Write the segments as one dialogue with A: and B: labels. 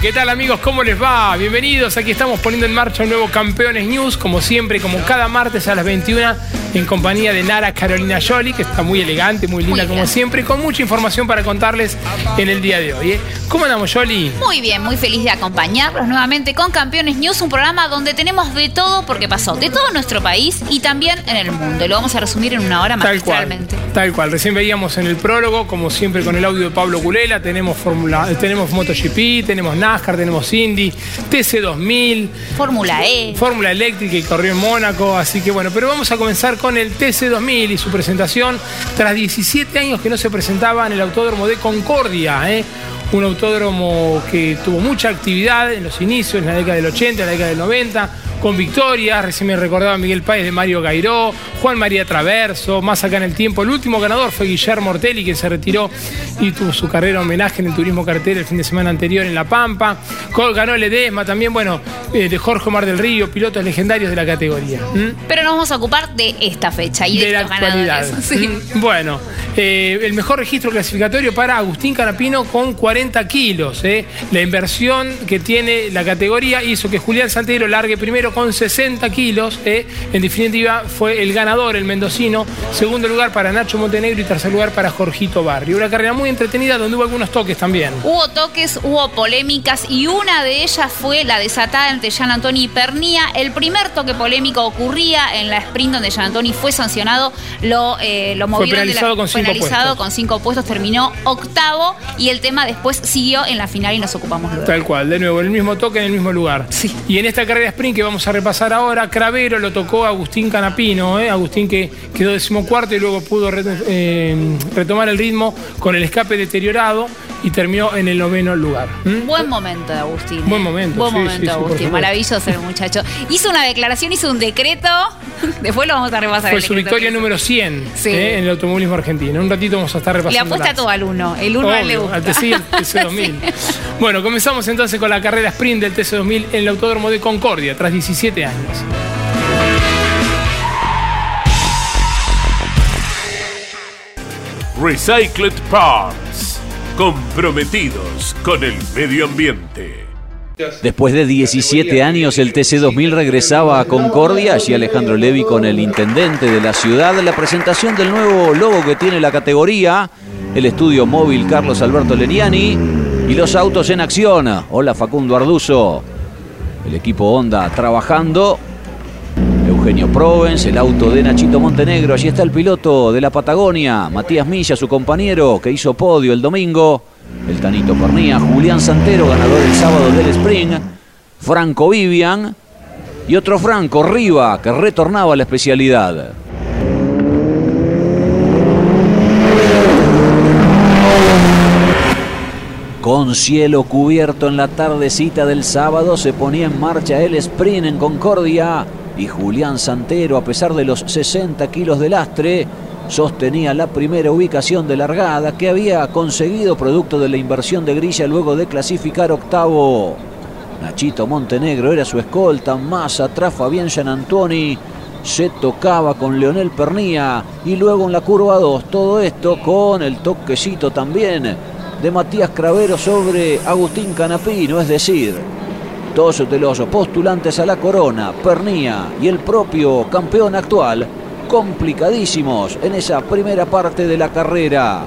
A: ¿Qué tal amigos? ¿Cómo les va? Bienvenidos, aquí estamos poniendo en marcha un nuevo Campeones News, como siempre, como cada martes a las 21 en compañía de Nara Carolina Yoli, que está muy elegante, muy linda como siempre, con mucha información para contarles en el día de hoy. ¿eh? ¿Cómo andamos, Yoli?
B: Muy bien, muy feliz de acompañarlos nuevamente con Campeones News, un programa donde tenemos de todo porque pasó, de todo nuestro país y también en el mundo. Lo vamos a resumir en una hora.
A: Tal cual, tal cual. Recién veíamos en el prólogo, como siempre con el audio de Pablo Culela, tenemos, Fórmula, tenemos MotoGP, tenemos NASCAR, tenemos Indy, TC2000.
B: Fórmula E.
A: Fórmula eléctrica y corrió en Mónaco, así que bueno, pero vamos a comenzar con el TC2000 y su presentación tras 17 años que no se presentaba en el Autódromo de Concordia. ¿eh? Un autódromo que tuvo mucha actividad en los inicios, en la década del 80, en la década del 90 con victorias. Recién me recordaba Miguel Páez de Mario Gairó, Juan María Traverso, más acá en el tiempo. El último ganador fue Guillermo Ortelli, que se retiró y tuvo su carrera homenaje en el turismo carretera el fin de semana anterior en La Pampa. Ganó el Edesma también, bueno, eh, de Jorge Omar del Río, pilotos legendarios de la categoría.
B: Pero nos vamos a ocupar de esta fecha y de,
A: la actualidad. Bueno, eh, el mejor registro clasificatorio para Agustín Canapino con 40 kilos. Eh. La inversión que tiene la categoría hizo que Julián Santero largue primero con 60 kilos. Eh. En definitiva, fue el ganador, el mendocino. Segundo lugar para Nacho Montenegro y tercer lugar para Jorgito Barrio. Una carrera muy entretenida donde hubo algunos toques también.
B: Hubo toques, hubo polémicas y una de ellas fue la desatada entre Jean Antoni y Pernía. El primer toque polémico ocurría en la sprint donde Jean Antoni fue sancionado. Lo, eh, lo movieron
A: fue penalizado, con, cinco
B: penalizado con cinco puestos. Terminó octavo y el tema después siguió en la final y nos ocupamos luego.
A: Tal cual, de nuevo, el mismo toque en el mismo lugar.
B: Sí.
A: Y en esta carrera sprint que vamos a repasar ahora, Cravero lo tocó Agustín Canapino, ¿eh? Agustín que quedó decimocuarto y luego pudo eh, retomar el ritmo con el escape deteriorado y terminó en el noveno lugar. ¿Mm?
B: Buen momento de Agustín.
A: Buen
B: ¿eh?
A: momento,
B: Buen
A: sí,
B: momento,
A: sí,
B: Agustín.
A: supuesto.
B: Maravilloso el muchacho. Hizo una declaración, hizo un decreto. Después lo vamos a repasar.
A: Fue
B: el
A: su victoria número 100
B: Sí.
A: ¿eh? en el automovilismo argentino. Un ratito vamos a estar
B: Le
A: repasando.
B: apuesta todo al uno. El uno a él le
A: Obvio,
B: gusta.
A: al TC, el TC2000. Bueno, comenzamos entonces con la carrera sprint del TC2000 en el Autódromo de Concordia, tras 17 años.
C: Recycled Parts. Comprometidos con el medio ambiente.
D: Después de 17 años, el TC2000 regresaba a Concordia. Allí Alejandro Levi con el intendente de la ciudad. La presentación del nuevo logo que tiene la categoría. El estudio móvil Carlos Alberto Leniani. Y los autos en acción. Hola Facundo Arduzo. El equipo Honda trabajando. Eugenio Provence, el auto de Nachito Montenegro. Allí está el piloto de la Patagonia, Matías Milla, su compañero, que hizo podio el domingo. El Tanito Pernía, Julián Santero, ganador el sábado del Spring. Franco Vivian. Y otro Franco, Riva, que retornaba a la especialidad. Con cielo cubierto en la tardecita del sábado se ponía en marcha el sprint en Concordia y Julián Santero, a pesar de los 60 kilos de lastre, sostenía la primera ubicación de largada que había conseguido producto de la inversión de grilla luego de clasificar octavo. Nachito Montenegro era su escolta, más atrás Fabián Gianantoni se tocaba con Leonel Pernía y luego en la curva 2 todo esto con el toquecito también de Matías Cravero sobre Agustín Canapino, es decir, dos de los postulantes a la corona, Pernía y el propio campeón actual, complicadísimos en esa primera parte de la carrera.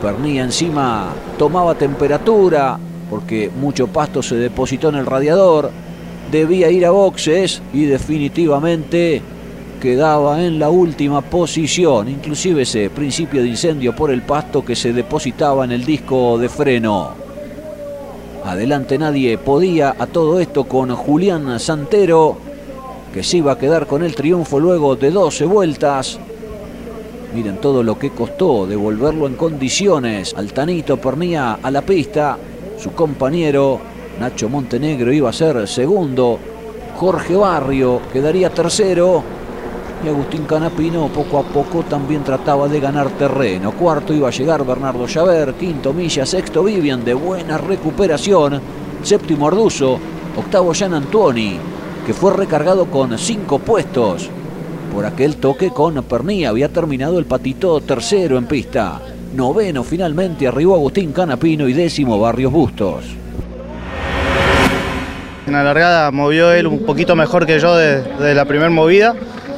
D: Pernía encima tomaba temperatura porque mucho pasto se depositó en el radiador, debía ir a boxes y definitivamente quedaba en la última posición, inclusive ese principio de incendio por el pasto que se depositaba en el disco de freno. Adelante nadie podía a todo esto con Julián Santero, que se iba a quedar con el triunfo luego de 12 vueltas. Miren todo lo que costó devolverlo en condiciones. Altanito Pernía a la pista. Su compañero Nacho Montenegro iba a ser segundo. Jorge Barrio quedaría tercero. Y Agustín Canapino poco a poco también trataba de ganar terreno. Cuarto iba a llegar Bernardo Llaver, quinto Milla, sexto Vivian de buena recuperación, séptimo Arduzo, octavo Jean Antoni, que fue recargado con cinco puestos. Por aquel toque con Pernía había terminado el patito tercero en pista. Noveno finalmente arribó Agustín Canapino y décimo Barrios Bustos.
E: En la largada movió él un poquito mejor que yo de, de la primera movida,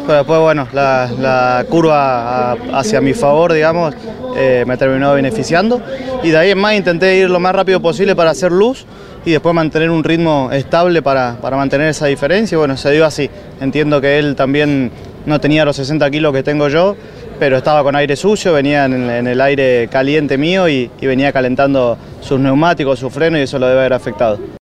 E: pero después, bueno, la, curva hacia mi favor, digamos, eh, me terminó beneficiando. Y de ahí en más intenté ir lo más rápido posible para hacer luz y después mantener un ritmo estable para, para mantener esa diferencia. Bueno, se dio así. Entiendo que él también no tenía los 60 kilos que tengo yo, pero estaba con aire sucio, venía en, el- en el aire caliente mío y, y venía calentando sus neumáticos, su freno y eso lo debe haber afectado.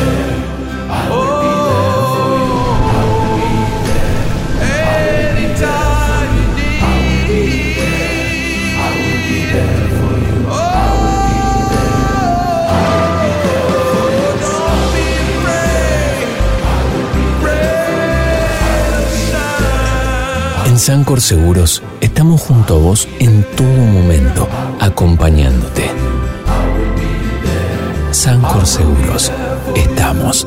F: Sancor Seguros estamos junto a vos en todo momento, acompañándote. Sancor Seguros, estamos.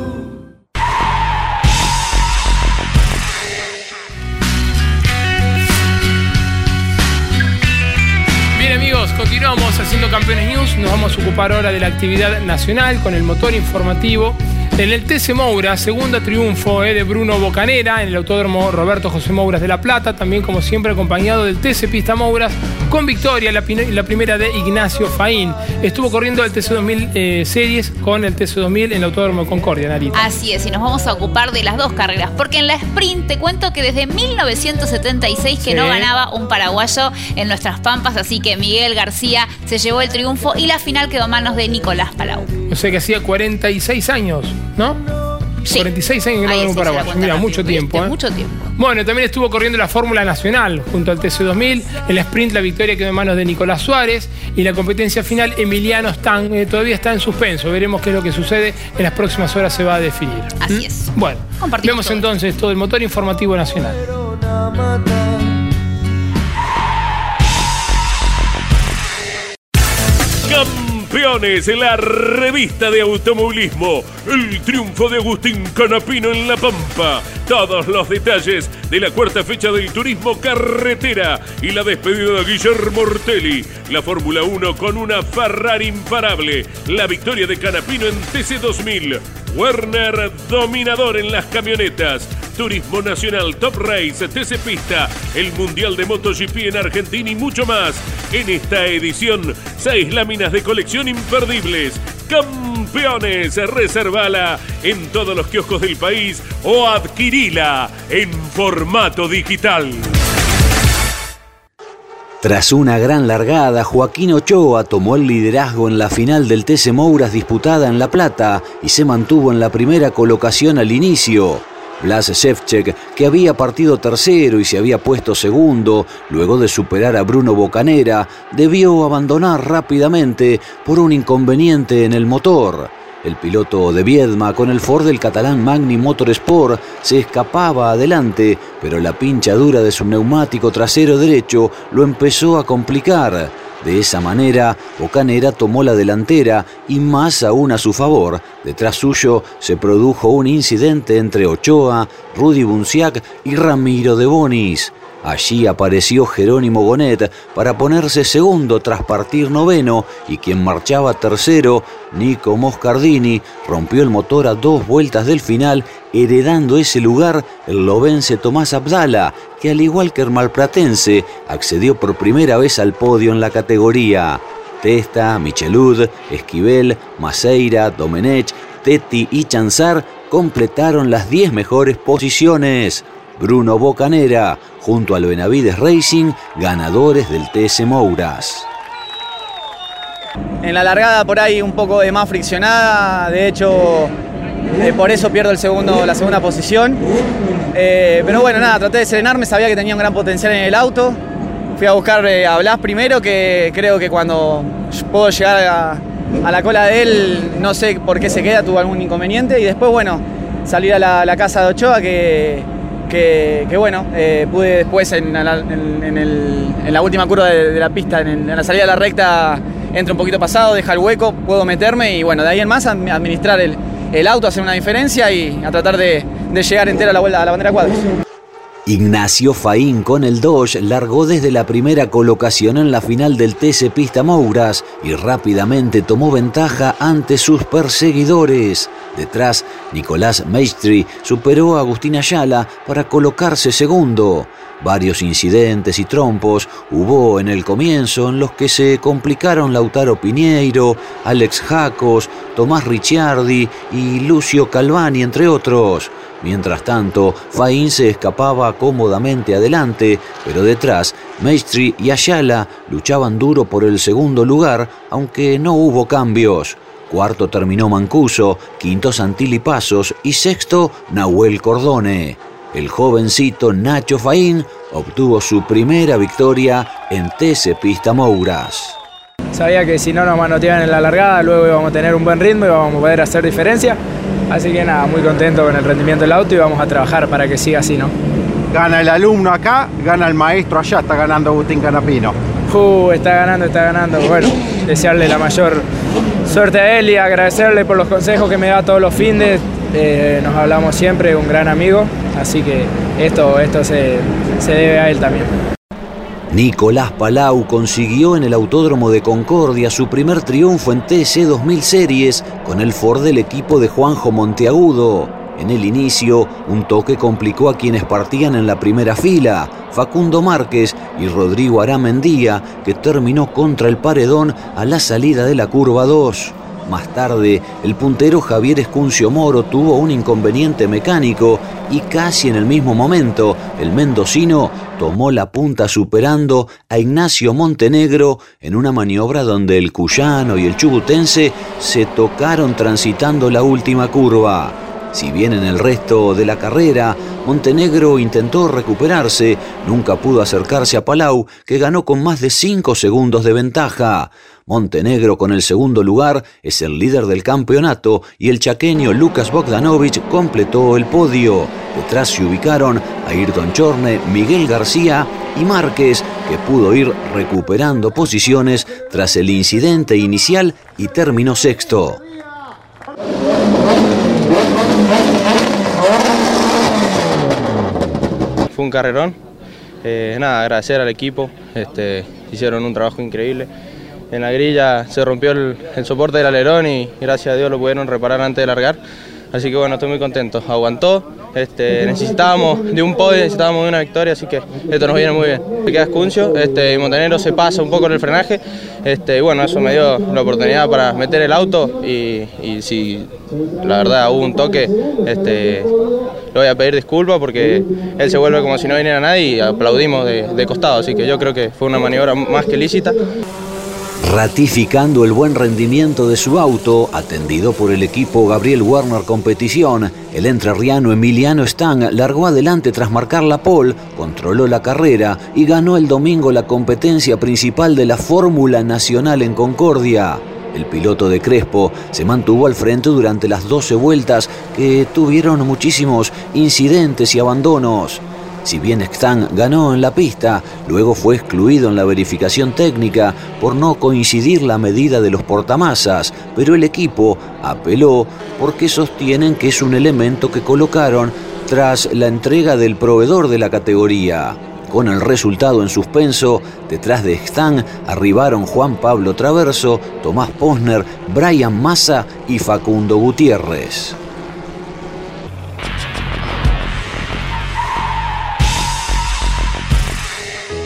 A: Bien amigos, continuamos haciendo Campeones News. Nos vamos a ocupar ahora de la actividad nacional con el motor informativo En el TC Moura, segundo triunfo eh, de Bruno Bocanera en el Autódromo Roberto José Mouras de La Plata, también como siempre acompañado del TC Pista Mouras, con victoria la, la primera de Ignacio Faín. Estuvo corriendo el TC 2000 eh, Series con el TC 2000 en el Autódromo Concordia, Narita.
B: Así es, y nos vamos a ocupar de las dos carreras, porque en la sprint te cuento que desde 1976 que
A: Sí.
B: no ganaba un paraguayo en nuestras pampas, así que Miguel García se llevó el triunfo y la final quedó a manos de Nicolás Palau.
A: O sea que hacía 46 años, ¿no?
B: Sí.
A: 46 años que no paraguayo.
B: cuenta
A: Mira,
B: rápido,
A: mucho tiempo. ¿eh?
B: Mucho tiempo.
A: Bueno, también estuvo corriendo la Fórmula Nacional junto al TC2000. En la sprint la victoria quedó en manos de Nicolás Suárez y la competencia final Emiliano Stan eh, todavía está en suspenso. Veremos qué es lo que sucede. En las próximas horas se va a definir.
B: Así es.
A: Bueno,
B: Compartimos
A: vemos
B: todo
A: entonces todo el motor informativo nacional.
C: Campeones, la revista de automovilismo. El triunfo de Agustín Canapino en La Pampa. Todos los detalles de la cuarta fecha del turismo carretera y la despedida de Guillermo Ortelli. La Fórmula 1 con una Ferrari imparable. La victoria de Canapino en TC2000. Werner dominador en las camionetas. Turismo Nacional Top Race, TC Pista, el Mundial de MotoGP en Argentina y mucho más. En esta edición, seis láminas de colección imperdibles. Campeones, reservala en todos los kioscos del país o en formato digital.
D: Tras una gran largada, Joaquín Ochoa tomó el liderazgo en la final del TC Mouras disputada en La Plata y se mantuvo en la primera colocación al inicio. Blas Shevchek, que había partido tercero y se había puesto segundo, luego de superar a Bruno Bocanera, debió abandonar rápidamente por un inconveniente en el motor. El piloto de Viedma con el Ford del catalán Magni Motorsport se escapaba adelante, pero la pinchadura de su neumático trasero derecho lo empezó a complicar. De esa manera, Bocanera tomó la delantera y más aún a su favor. Detrás suyo se produjo un incidente entre Ochoa, Rudy Bunciac y Ramiro de Bonis. Allí apareció Jerónimo Gonet para ponerse segundo tras partir noveno y quien marchaba tercero, Nico Moscardini, rompió el motor a dos vueltas del final, heredando ese lugar el lobense Tomás Abdala, que al igual que el malpratense accedió por primera vez al podio en la categoría. Testa, Michelud, Esquivel, Maceira, Domenech, Tetti y Chanzar completaron las 10 mejores posiciones. Bruno Bocanera, junto al Benavides Racing, ganadores del TS Mouras.
G: En la largada por ahí un poco de más friccionada, de hecho eh, por eso pierdo el segundo, la segunda posición. Eh, pero bueno, nada, traté de serenarme, sabía que tenía un gran potencial en el auto. Fui a buscar eh, a Blas primero, que creo que cuando puedo llegar a, la cola de él, no sé por qué se queda, tuvo algún inconveniente. Y después, bueno, salir a la casa de Ochoa, que, que, bueno, eh, pude después en la, última curva de, la pista, en, la salida de la recta, entra un poquito pasado, deja el hueco, puedo meterme y bueno, de ahí en más admi- administrar el, auto, hacer una diferencia y a tratar de, llegar entero a la, a la bandera cuadros.
D: Ignacio Faín con el Dodge largó desde la primera colocación en la final del TC Pista Mouras y rápidamente tomó ventaja ante sus perseguidores. Detrás, Nicolás Maestri superó a Agustín Ayala para colocarse segundo. Varios incidentes y trompos hubo en el comienzo en los que se complicaron Lautaro Piñeiro, Alex Jacos, Tomás Ricciardi y Lucio Calvani, entre otros. Mientras tanto, Faín se escapaba cómodamente adelante, pero detrás, Maestri y Ayala luchaban duro por el segundo lugar, aunque no hubo cambios. Cuarto terminó Mancuso, quinto Santilli Pasos y sexto Nahuel Cordone. El jovencito Nacho Faín obtuvo su primera victoria en TC Pista Mouras.
H: Sabía que si no nos manoteaban en la largada, luego íbamos a tener un buen ritmo y vamos a poder hacer diferencia. Así que nada, muy contento con el rendimiento del auto y vamos a trabajar para que siga así, ¿no?
I: Gana el alumno acá, gana el maestro allá, está ganando Agustín Canapino.
H: Uh, está ganando, está ganando. Bueno, desearle la mayor suerte a él y agradecerle por los consejos que me da todos los fines. Eh, nos hablamos siempre, un gran amigo, así que esto, esto se, se debe a él también.
D: Nicolás Palau consiguió en el Autódromo de Concordia su primer triunfo en TC 2000 Series con el Ford del equipo de Juanjo Monteagudo. En el inicio, un toque complicó a quienes partían en la primera fila, Facundo Márquez y Rodrigo Aramendía, que terminó contra el paredón a la salida de la curva 2. Más tarde, el puntero Javier Escuncio Moro tuvo un inconveniente mecánico y casi en el mismo momento el mendocino tomó la punta superando a Ignacio Montenegro en una maniobra donde el cuyano y el chubutense se tocaron transitando la última curva. Si bien en el resto de la carrera Montenegro intentó recuperarse, nunca pudo acercarse a Palau, que ganó con más de 5 segundos de ventaja. Montenegro con el segundo lugar es el líder del campeonato y el chaqueño Lucas Bogdanovich completó el podio. Detrás se ubicaron Ayrton Chorne, Miguel García y Márquez, que pudo ir recuperando posiciones tras el incidente inicial y terminó sexto.
E: Fue un carrerón. Eh, nada, agradecer al equipo. Este, hicieron un trabajo increíble. En la grilla se rompió el, soporte del alerón y gracias a Dios lo pudieron reparar antes de largar. Así que bueno, estoy muy contento. Aguantó, este, necesitábamos de un podio, necesitábamos de una victoria, así que esto nos viene muy bien. Me queda Escuncio, este, y Montenegro se pasa un poco en el frenaje, este, y bueno, eso me dio la oportunidad para meter el auto y, si la verdad hubo un toque, este, le voy a pedir disculpas porque él se vuelve como si no viniera nadie y aplaudimos de, de costado, así que yo creo que fue una maniobra más que lícita.
D: Ratificando el buen rendimiento de su auto, atendido por el equipo Gabriel Warner Competición, el entrerriano Emiliano Stang largó adelante tras marcar la pole, controló la carrera y ganó el domingo la competencia principal de la Fórmula Nacional en Concordia. El piloto de Crespo se mantuvo al frente durante las 12 vueltas que tuvieron muchísimos incidentes y abandonos. Si bien Stan ganó en la pista, luego fue excluido en la verificación técnica por no coincidir la medida de los portamasas, pero el equipo apeló porque sostienen que es un elemento que colocaron tras la entrega del proveedor de la categoría. Con el resultado en suspenso, detrás de Stan arribaron Juan Pablo Traverso, Tomás Posner, Brian Massa y Facundo Gutiérrez.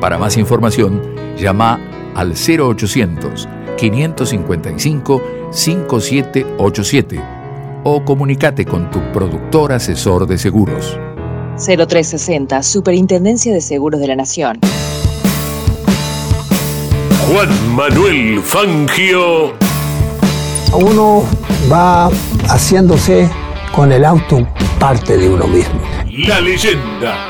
J: Para más información, Llama al 0800 555 5787 o comunícate con tu productor asesor de seguros.
K: 0360 Superintendencia de Seguros de la Nación.
C: Juan Manuel Fangio.
L: Uno va haciéndose con el auto parte de uno mismo.
C: La leyenda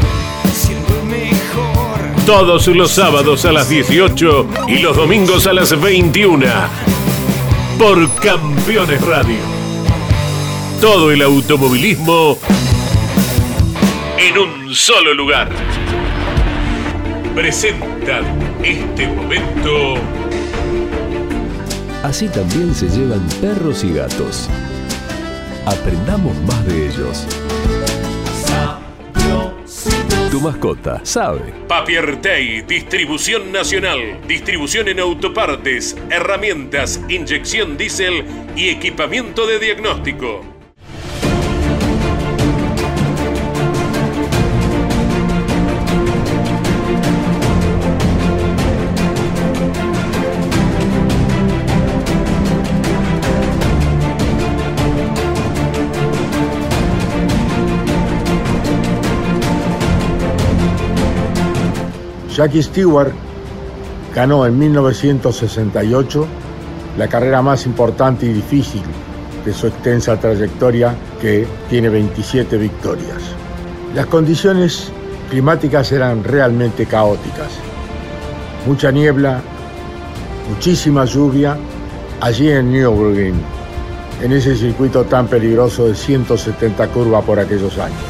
C: todos los sábados a las 18 y los domingos a las 21 por Campeones Radio. Todo el automovilismo en un solo lugar. Presentan este momento.
M: Así también se llevan perros y gatos. Aprendamos más de ellos. Tu mascota sabe.
C: Papiertei, distribución nacional, distribución en autopartes, herramientas, inyección diésel y equipamiento de diagnóstico.
N: Jackie Stewart ganó en 1968 la carrera más importante y difícil de su extensa trayectoria que tiene 27 victorias. Las condiciones climáticas eran realmente caóticas. Mucha niebla, muchísima lluvia allí en Nürburgring, en ese circuito tan peligroso de 170 curvas por aquellos años.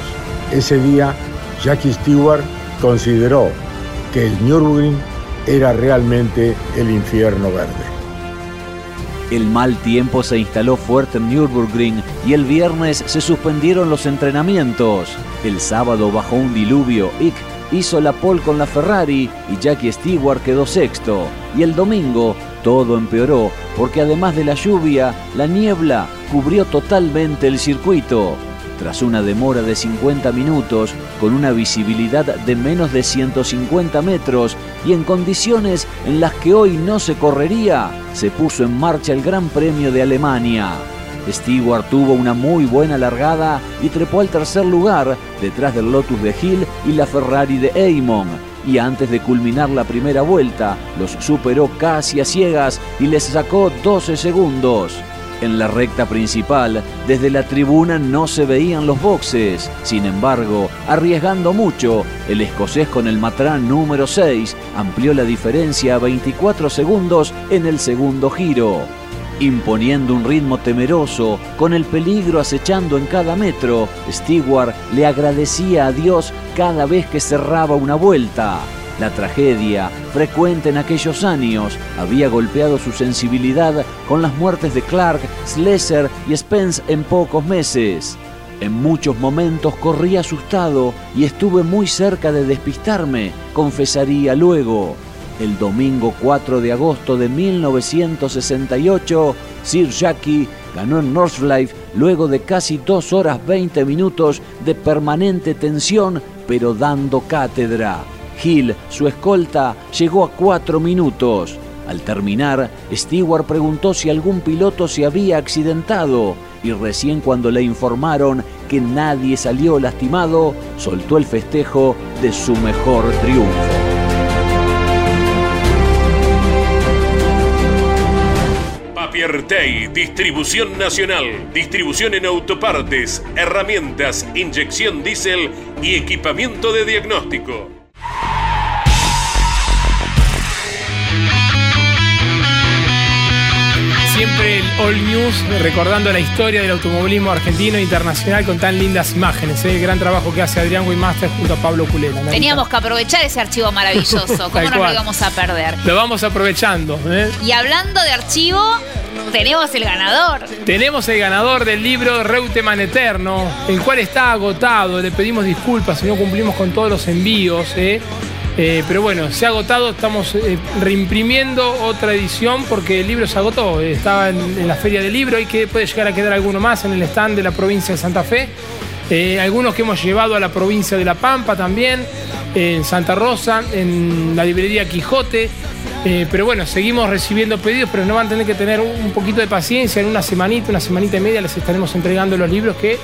N: Ese día, Jackie Stewart consideró que el Nürburgring era realmente el infierno verde.
D: El mal tiempo se instaló fuerte en Nürburgring y el viernes se suspendieron los entrenamientos. El sábado bajó un diluvio. Ick hizo la pole con la Ferrari y Jackie Stewart quedó sexto. Y el domingo todo empeoró porque además de la lluvia, la niebla cubrió totalmente el circuito. Tras una demora de 50 minutos, con una visibilidad de menos de 150 metros y en condiciones en las que hoy no se correría, se puso en marcha el Gran Premio de Alemania. Stewart tuvo una muy buena largada y trepó al tercer lugar detrás del Lotus de Hill y la Ferrari de Eamon. Y antes de culminar la primera vuelta, los superó casi a ciegas y les sacó 12 segundos. En la recta principal, desde la tribuna no se veían los boxes. Sin embargo, arriesgando mucho, el escocés con el matrán número 6 amplió la diferencia a 24 segundos en el segundo giro. Imponiendo un ritmo temeroso, con el peligro acechando en cada metro, Stewart le agradecía a Dios cada vez que cerraba una vuelta. La tragedia, frecuente en aquellos años, había golpeado su sensibilidad con las muertes de Clark, Slesser y Spence en pocos meses. En muchos momentos corrí asustado y estuve muy cerca de despistarme, confesaría luego. El domingo 4 de agosto de 1968, Sir Jackie ganó en Northlife luego de casi 2 horas 20 minutos de permanente tensión, pero dando cátedra. Hill, su escolta, llegó a cuatro minutos. Al terminar, Stewart preguntó si algún piloto se había accidentado y recién cuando le informaron que nadie salió lastimado, soltó el festejo de su mejor triunfo.
C: Papiertei, distribución nacional, distribución en autopartes, herramientas, inyección diésel y equipamiento de diagnóstico.
A: Siempre el All News recordando la historia del automovilismo argentino e internacional con tan lindas imágenes. ¿eh? El gran trabajo que hace Adrián Weymaster junto a Pablo Culela.
B: Teníamos que aprovechar ese archivo maravilloso. ¿Cómo nos lo íbamos a perder?
A: Lo vamos aprovechando. ¿eh?
B: Y hablando de archivo, tenemos el ganador.
A: Tenemos el ganador del libro Reuteman Eterno, el cual está agotado. Le pedimos disculpas si no cumplimos con todos los envíos. ¿eh? Eh, pero bueno, se ha agotado, estamos eh, reimprimiendo otra edición porque el libro se agotó. Estaba en, la feria del libro y que puede llegar a quedar alguno más en el stand de la provincia de Santa Fe. Eh, algunos que hemos llevado a la provincia de La Pampa también, en Santa Rosa, en la librería Quijote. pero bueno, seguimos recibiendo pedidos, pero no van a tener que tener un poquito de paciencia. En una semanita, una semanita y media les estaremos entregando los libros que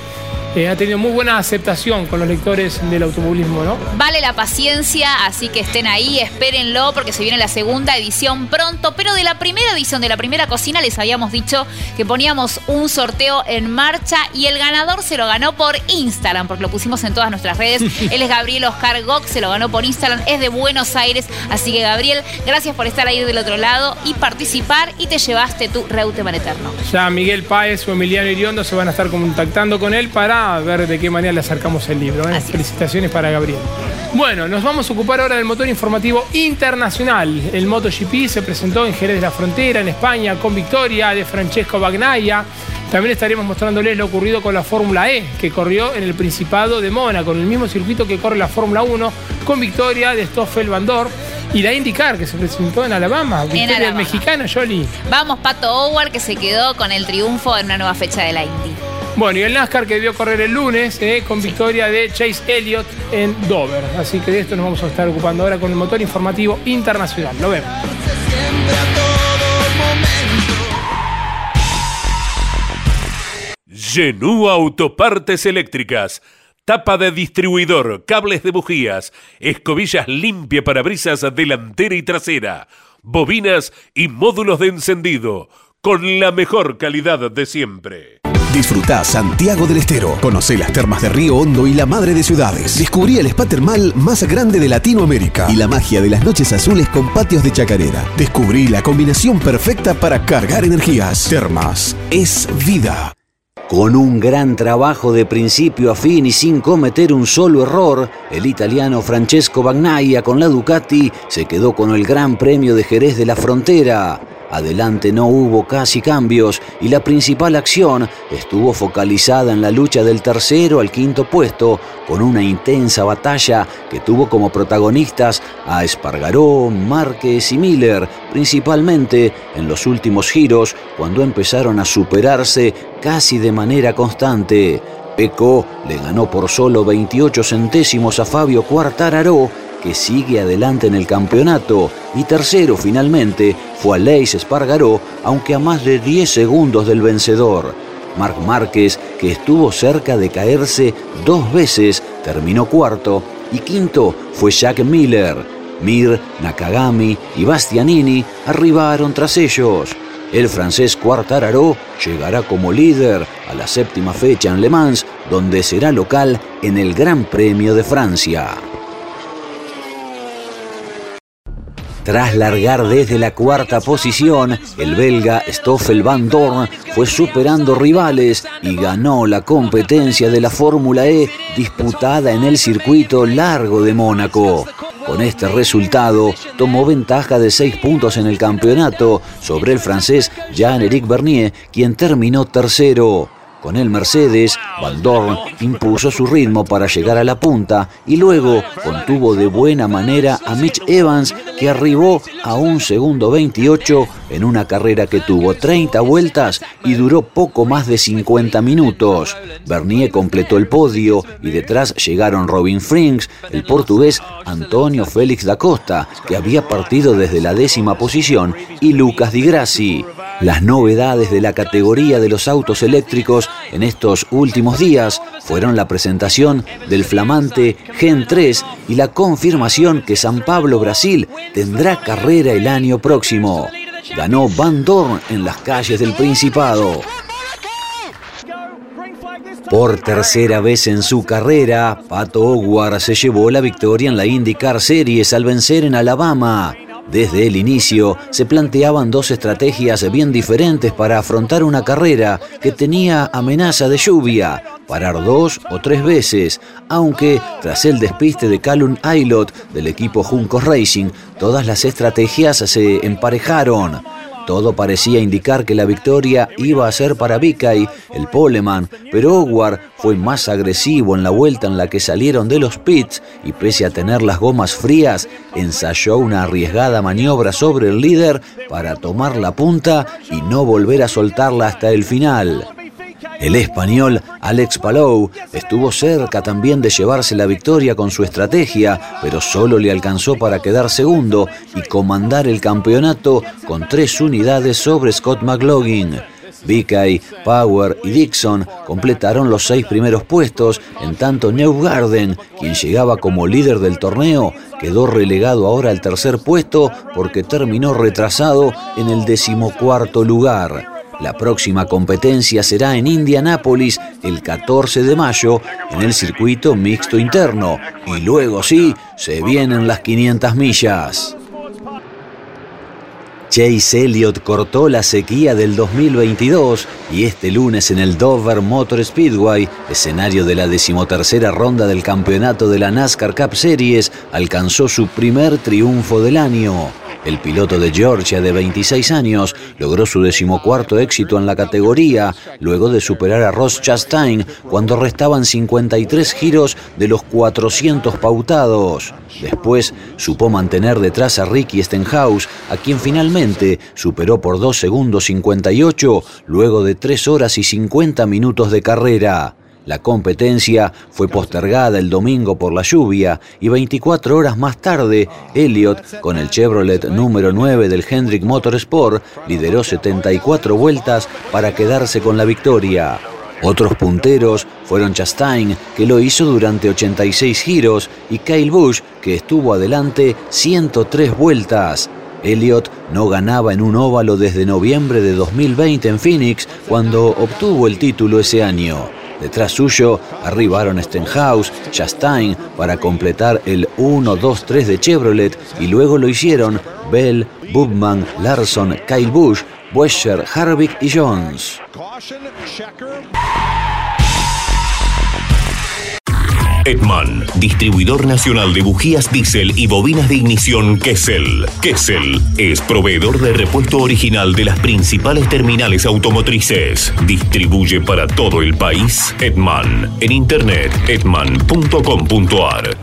A: eh, ha tenido muy buena aceptación con los lectores del automovilismo, ¿no?
B: Vale la paciencia, así que estén ahí, espérenlo, porque se viene la segunda edición pronto. Pero de la primera edición, de la primera cocina, les habíamos dicho que poníamos un sorteo en marcha y el ganador se lo ganó por Instagram, porque lo pusimos en todas nuestras redes. Él es Gabriel Oscar Gox, se lo ganó por Instagram, es de Buenos Aires. Así que, Gabriel, gracias por estar ahí del otro lado y participar y te llevaste tu Reuteman Eterno.
A: Ya Miguel Páez o Emiliano Iriondo se van a estar contactando con él para a ver de qué manera le acercamos el libro. ¿eh? Felicitaciones para Gabriel. Bueno, nos vamos a ocupar ahora del motor informativo internacional. El MotoGP se presentó en Jerez de la Frontera, en España, con victoria de Francesco Bagnaia. También estaremos mostrándoles lo ocurrido con la Fórmula E, que corrió en el Principado de Mónaco, en el mismo circuito que corre la Fórmula 1, con victoria de Stoffel Van Dorn y la IndyCar, que se presentó en Alabama. Victoria del mexicano, Jolie.
B: Vamos, Pato Howard, que se quedó con el triunfo en una nueva fecha de la Indy.
A: Bueno, y el NASCAR que debió correr el lunes eh, con victoria de Chase Elliott en Dover. Así que de esto nos vamos a estar ocupando ahora con el motor informativo internacional. Lo vemos.
C: Genú Autopartes Eléctricas tapa de distribuidor, cables de bujías, escobillas limpia para brisas delantera y trasera, bobinas y módulos de encendido, con la mejor calidad de siempre.
O: Disfruta Santiago del Estero. Conoce las termas de Río Hondo y la madre de ciudades. Descubrí el spa termal más grande de Latinoamérica y la magia de las noches azules con patios de chacarera. Descubrí la combinación perfecta para cargar energías. Termas es vida.
D: Con un gran trabajo de principio a fin y sin cometer un solo error, el italiano Francesco Bagnaia con la Ducati se quedó con el Gran Premio de Jerez de la Frontera. Adelante no hubo casi cambios y la principal acción estuvo focalizada en la lucha del tercero al quinto puesto con una intensa batalla que tuvo como protagonistas a Espargaró, Márquez y Miller, principalmente en los últimos giros cuando empezaron a superarse casi de manera constante. Peco le ganó por solo 28 centésimos a Fabio Quartararo que sigue adelante en el campeonato, y tercero finalmente fue Aleix Espargaró, aunque a más de 10 segundos del vencedor. Marc Márquez, que estuvo cerca de caerse dos veces, terminó cuarto, y quinto fue Jack Miller. Mir, Nakagami y Bastianini arribaron tras ellos. El francés Quartararo llegará como líder a la séptima fecha en Le Mans, donde será local en el Gran Premio de Francia. Tras largar desde la cuarta posición, el belga Stoffel Van Dorn fue superando rivales y ganó la competencia de la Fórmula E disputada en el circuito largo de Mónaco. Con este resultado, tomó ventaja de seis puntos en el campeonato sobre el francés Jean-Éric Bernier, quien terminó tercero. Con el Mercedes, Van Dorn impuso su ritmo para llegar a la punta y luego contuvo de buena manera a Mitch Evans, que arribó a un segundo 28 en una carrera que tuvo 30 vueltas y duró poco más de 50 minutos. Bernier completó el podio y detrás llegaron Robin Frings, el portugués Antonio Félix da Costa, que había partido desde la décima posición, y Lucas Di Grassi. Las novedades de la categoría de los autos eléctricos en estos últimos días fueron la presentación del flamante Gen 3 y la confirmación que San Pablo, Brasil, tendrá carrera el año próximo. Ganó Van Dorn en las calles del Principado. Por tercera vez en su carrera, Pato Howard se llevó la victoria en la IndyCar Series al vencer en Alabama. Desde el inicio se planteaban dos estrategias bien diferentes para afrontar una carrera que tenía amenaza de lluvia, parar dos o tres veces, aunque tras el despiste de Calum Aylot del equipo Juncos Racing, todas las estrategias se emparejaron. Todo parecía indicar que la victoria iba a ser para Vickay, el poleman, pero Howard fue más agresivo en la vuelta en la que salieron de los pits y pese a tener las gomas frías, ensayó una arriesgada maniobra sobre el líder para tomar la punta y no volver a soltarla hasta el final. El español Alex Palou estuvo cerca también de llevarse la victoria con su estrategia, pero solo le alcanzó para quedar segundo y comandar el campeonato con tres unidades sobre Scott McLaughlin. Vickay, Power y Dixon completaron los seis primeros puestos, en tanto Newgarden, quien llegaba como líder del torneo, quedó relegado ahora al tercer puesto porque terminó retrasado en el decimocuarto lugar. La próxima competencia será en Indianápolis el 14 de mayo en el circuito mixto interno y luego sí se vienen las 500 millas. Chase Elliott cortó la sequía del 2022 y este lunes en el Dover Motor Speedway, escenario de la decimotercera ronda del campeonato de la NASCAR Cup Series, alcanzó su primer triunfo del año. El piloto de Georgia de 26 años logró su decimocuarto éxito en la categoría luego de superar a Ross Chastain cuando restaban 53 giros de los 400 pautados. Después supo mantener detrás a Ricky Stenhouse, a quien finalmente superó por 2 segundos 58 luego de 3 horas y 50 minutos de carrera. La competencia fue postergada el domingo por la lluvia y 24 horas más tarde, Elliott, con el Chevrolet número 9 del Hendrick Motorsport, lideró 74 vueltas para quedarse con la victoria. Otros punteros fueron Chastain, que lo hizo durante 86 giros, y Kyle Busch, que estuvo adelante 103 vueltas. Elliott no ganaba en un óvalo desde noviembre de 2020 en Phoenix, cuando obtuvo el título ese año. Detrás suyo arribaron Stenhouse, Chastain para completar el 1-2-3 de Chevrolet y luego lo hicieron Bell, Bubman, Larson, Kyle Busch, Buescher, Harvick y Jones.
P: Edman, distribuidor nacional de bujías diésel y bobinas de ignición Kessel. Kessel es proveedor de repuesto original de las principales terminales automotrices. Distribuye para todo el país Edman. En internet edman.com.ar.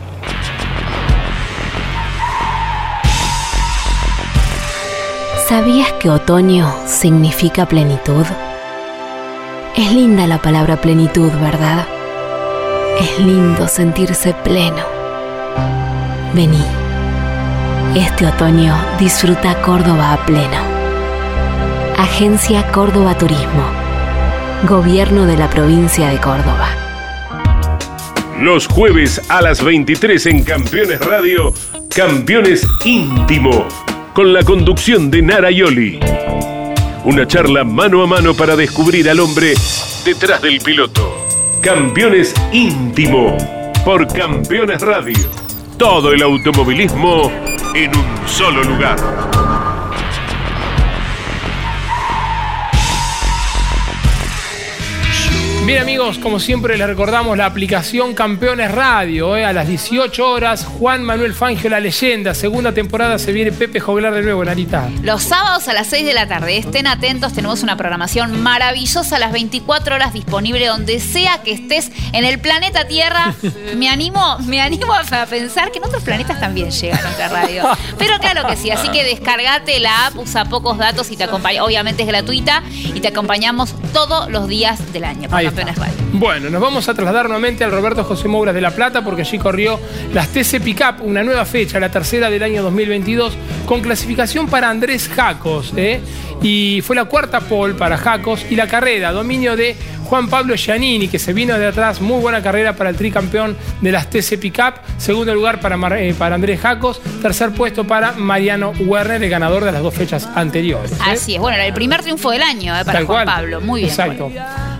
Q: ¿Sabías que otoño significa plenitud? Es linda la palabra plenitud, ¿verdad? Es lindo sentirse pleno. Vení. Este otoño disfruta Córdoba a pleno. Agencia Córdoba Turismo. Gobierno de la provincia de Córdoba.
C: Los jueves a las 23 en Campeones Radio, Campeones Íntimo, con la conducción de Nara Yoli. Una charla mano a mano para descubrir al hombre detrás del piloto. Campeones Íntimo por Campeones Radio. Todo el automovilismo en un solo lugar.
A: Bien amigos, como siempre les recordamos la aplicación Campeones Radio, eh, a las 18 horas, Juan Manuel Fangio, la leyenda, segunda temporada se viene Pepe Joglar de nuevo, Narita.
B: Los sábados a las 6 de la tarde, estén atentos, tenemos una programación maravillosa a las 24 horas disponible donde sea que estés en el planeta Tierra. Me animo, me animo a pensar que en otros planetas también llega nuestra radio. Pero claro que sí, así que descargate la app, usa pocos datos y te acompaña, obviamente es gratuita y te acompañamos todos los días del año.
A: Ahí
B: Campeones Radio.
A: Bueno, nos vamos a trasladar nuevamente al Roberto José Mouras de La Plata porque allí corrió las TC Pickup, una nueva fecha, la tercera del año 2022, con clasificación para Andrés Jacos. ¿eh? Y fue la cuarta pole para Jacos y la carrera, dominio de Juan Pablo Giannini, que se vino de atrás, muy buena carrera para el tricampeón de las TC Pickup, segundo lugar para, Mar- eh, para Andrés Jacos, tercer puesto para Mariano Werner, el ganador de las dos fechas anteriores. ¿eh?
B: Así es, bueno, era el primer triunfo del año eh, para
A: Tal
B: Juan
A: cual.
B: Pablo. Muy bien.
A: Exacto.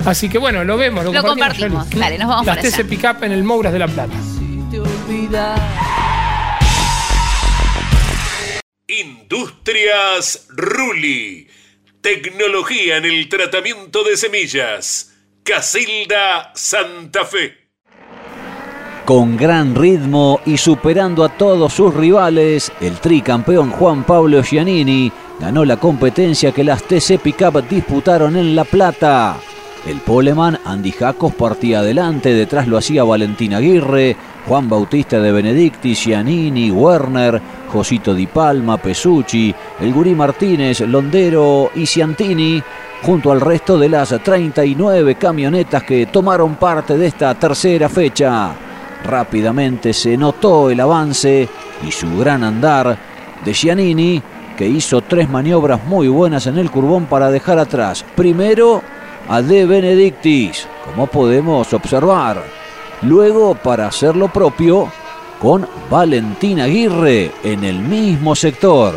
A: Así que bueno, lo vemos, lo,
B: Lo compartimos. Dale, nos vamos
A: Las
B: para.
A: TC Pickup en el Mouras de La Plata.
C: Industrias Ruli. Tecnología en el tratamiento de semillas. Casilda Santa Fe.
D: Con gran ritmo y superando a todos sus rivales, el tricampeón Juan Pablo Giannini ganó la competencia que las TC Pickup disputaron en La Plata. El poleman Andy Jacos partía adelante, detrás lo hacía Valentín Aguirre, Juan Bautista de Benedicti, Giannini, Werner, Josito Di Palma, Pesucci, el Gurí Martínez, Londero y Ciantini, junto al resto de las 39 camionetas que tomaron parte de esta tercera fecha. Rápidamente se notó el avance y su gran andar de Giannini, que hizo tres maniobras muy buenas en el curbón para dejar atrás. Primero a De Benedictis, como podemos observar. Luego para hacer lo propio con Valentín Aguirre en el mismo sector.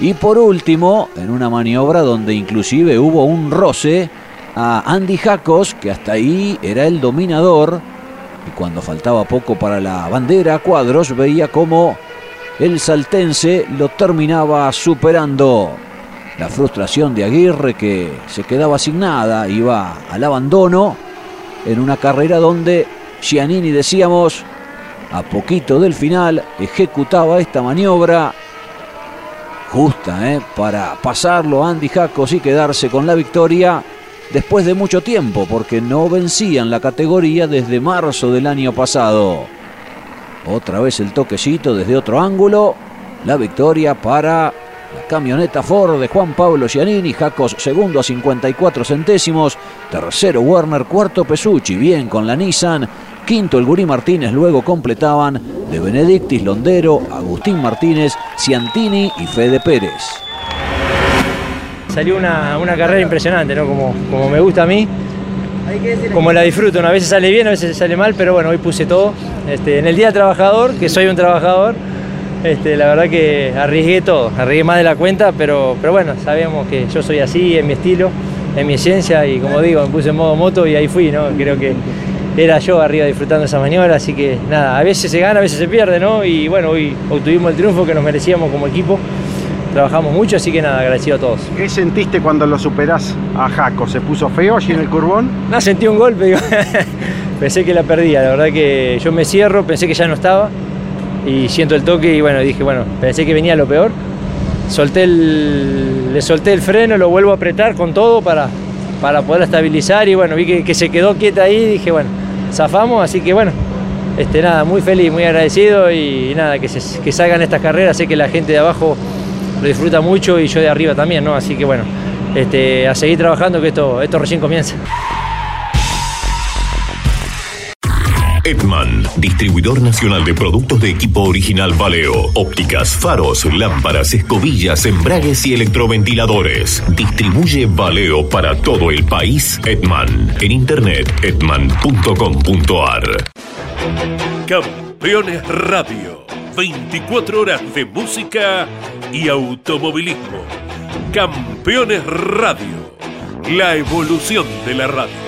D: Y por último, en una maniobra donde inclusive hubo un roce a Andy Jacos, que hasta ahí era el dominador, y cuando faltaba poco para la bandera, Cuadros veía como el saltense lo terminaba superando. La frustración de Aguirre que se quedaba sin nada, iba al abandono en una carrera donde Giannini, decíamos, a poquito del final ejecutaba esta maniobra justa ¿eh? para pasarlo a Andy Jacos y quedarse con la victoria después de mucho tiempo, porque no vencían la categoría desde marzo del año pasado. Otra vez el toquecito desde otro ángulo, la victoria para camioneta Ford de Juan Pablo Giannini, Jacos segundo a 54 centésimos, tercero Werner, cuarto Pesucci, bien con la Nissan, quinto el Gurí Martínez, luego completaban de Benedictis, Londero, Agustín Martínez, Ciantini y Fede Pérez.
R: Salió una, una carrera impresionante, ¿no? Como, como me gusta a mí. como la disfruto. A veces sale bien, a veces sale mal, pero bueno, hoy puse todo. Este, en el Día Trabajador, que soy un trabajador, este, la verdad que arriesgué todo, arriesgué más de la cuenta, pero, pero bueno, sabemos que yo soy así, en mi estilo, en mi esencia y como digo, me puse en modo moto y ahí fui, ¿no? Creo que era yo arriba disfrutando esa maniobra, así que nada, a veces se gana, a veces se pierde, ¿no? Y bueno, hoy obtuvimos el triunfo que nos merecíamos como equipo, trabajamos mucho, así que nada, agradecido a todos.
I: ¿Qué sentiste cuando lo superás a Jaco? ¿Se puso feo allí en el curbón?
R: No, sentí un golpe, digo, pensé que la perdía, la verdad que yo me cierro, pensé que ya no estaba y siento el toque y bueno, dije, bueno, pensé que venía lo peor. Solté el, le solté el freno, lo vuelvo a apretar con todo para, para poder estabilizar y bueno, vi que, que se quedó quieta ahí y dije, bueno, zafamos, así que bueno, este, nada, muy feliz, muy agradecido y, nada, que, se, que salgan estas carreras, sé que la gente de abajo lo disfruta mucho y yo de arriba también, ¿no? Así que bueno, este, a seguir trabajando que esto, esto recién comienza.
P: Edman, distribuidor nacional de productos de equipo original Valeo, ópticas, faros, lámparas, escobillas, embragues y electroventiladores. Distribuye Valeo para todo el país. Edman, en internet edman.com.ar.
C: Campeones Radio, 24 horas de música y automovilismo. Campeones Radio, la evolución de la radio.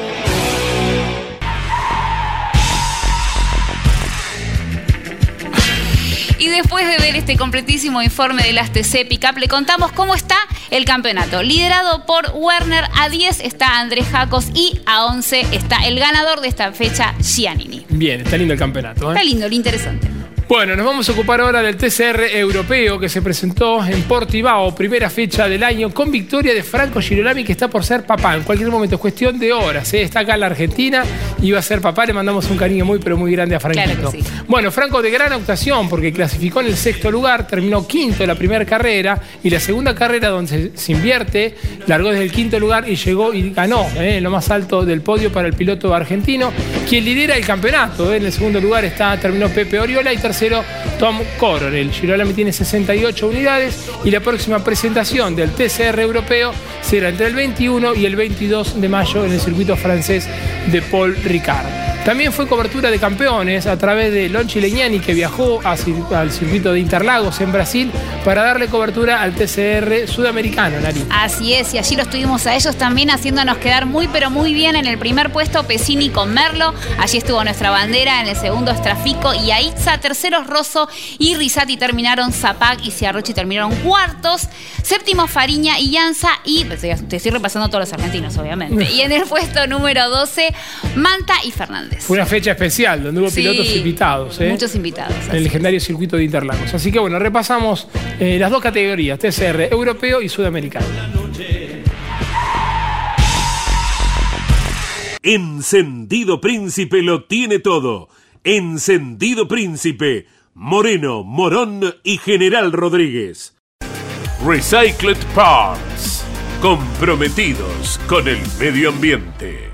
B: Después de ver este completísimo informe de las TC Pickup, le contamos cómo está el campeonato. Liderado por Werner, a 10 está Andrés Jacos y a 11 está el ganador de esta fecha, Giannini.
A: Bien, está lindo el campeonato. ¿eh?
B: Está lindo, lo interesante.
A: Bueno, nos vamos a ocupar ahora del TCR europeo que se presentó en Portimao, primera fecha del año, con victoria de Franco Girolami, que está por ser papá. En cualquier momento, es cuestión de horas. ¿eh? Está acá en la Argentina, iba a ser papá. Le mandamos un cariño muy, pero muy grande a Franquito.
B: Claro sí.
A: Bueno, Franco de gran actuación, porque clasificó en el sexto lugar, terminó quinto en la primera carrera, y la segunda carrera, donde se, se invierte, largó desde el quinto lugar y llegó y ganó ¿eh? en lo más alto del podio para el piloto argentino, quien lidera el campeonato. ¿eh? En el segundo lugar está, terminó Pepe Oriola y tercero Tom Coronel. Girolami tiene 68 unidades y la próxima presentación del TCR europeo será entre el 21 y el 22 de mayo en el circuito francés de Paul Ricard. También fue cobertura de campeones a través de Lonchi Leñani, que viajó al circuito de Interlagos en Brasil para darle cobertura al TCR sudamericano, Nari.
B: Así es, y allí los tuvimos a ellos también haciéndonos quedar muy pero muy bien en el primer puesto, Pesini con Merlo, allí estuvo nuestra bandera, en el segundo Estrafico y Aitza, terceros Rosso y Risati terminaron, Zapag y Ciarrochi terminaron cuartos, séptimo Fariña y Llanza y pues, te estoy repasando todos los argentinos obviamente, y en el puesto número 12 Manta y Fernández.
A: Fue una fecha especial donde hubo
B: Sí,
A: pilotos invitados. ¿eh?
B: Muchos invitados.
A: en el legendario circuito de Interlagos. Así que bueno, repasamos eh, las dos categorías, TCR europeo y sudamericano.
C: Encendido Príncipe lo tiene todo. Encendido Príncipe, Moreno, Morón y General Rodríguez. Recycled Parts, comprometidos con el medio ambiente.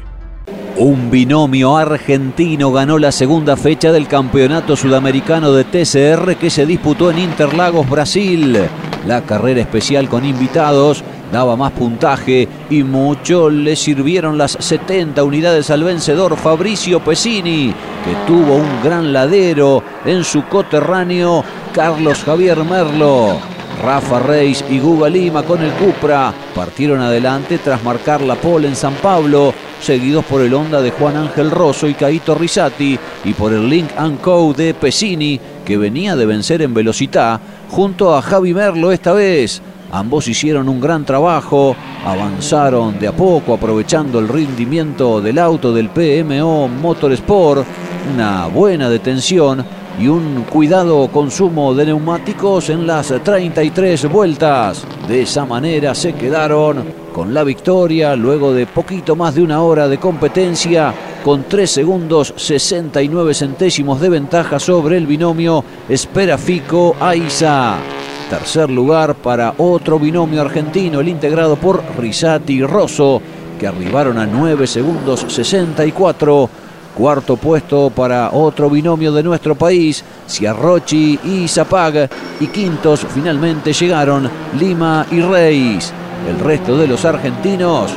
D: Un binomio argentino ganó la segunda fecha del Campeonato Sudamericano de TCR que se disputó en Interlagos, Brasil. La carrera especial con invitados daba más puntaje y mucho le sirvieron las 70 unidades al vencedor Fabricio Pesini, que tuvo un gran ladero en su coterráneo Carlos Javier Merlo. Rafa Reis y Guga Lima con el Cupra partieron adelante tras marcar la pole en San Pablo, seguidos por el Honda de Juan Ángel Rosso y Caito Risati y por el Link Co de Pesini, que venía de vencer en velocidad, junto a Javi Merlo esta vez. Ambos hicieron un gran trabajo, avanzaron de a poco aprovechando el rendimiento del auto del PMO Motorsport, una buena detención y un cuidado consumo de neumáticos en las 33 vueltas. De esa manera se quedaron con la victoria luego de poquito más de una hora de competencia con 3 segundos 69 centésimos de ventaja sobre el binomio Esperafico Aiza. Tercer lugar para otro binomio argentino, el integrado por Risati y Rosso, que arribaron a 9 segundos 64. Cuarto puesto para otro binomio de nuestro país, Ciarrochi y Zapag. Y quintos finalmente llegaron Lima y Reis. El resto de los argentinos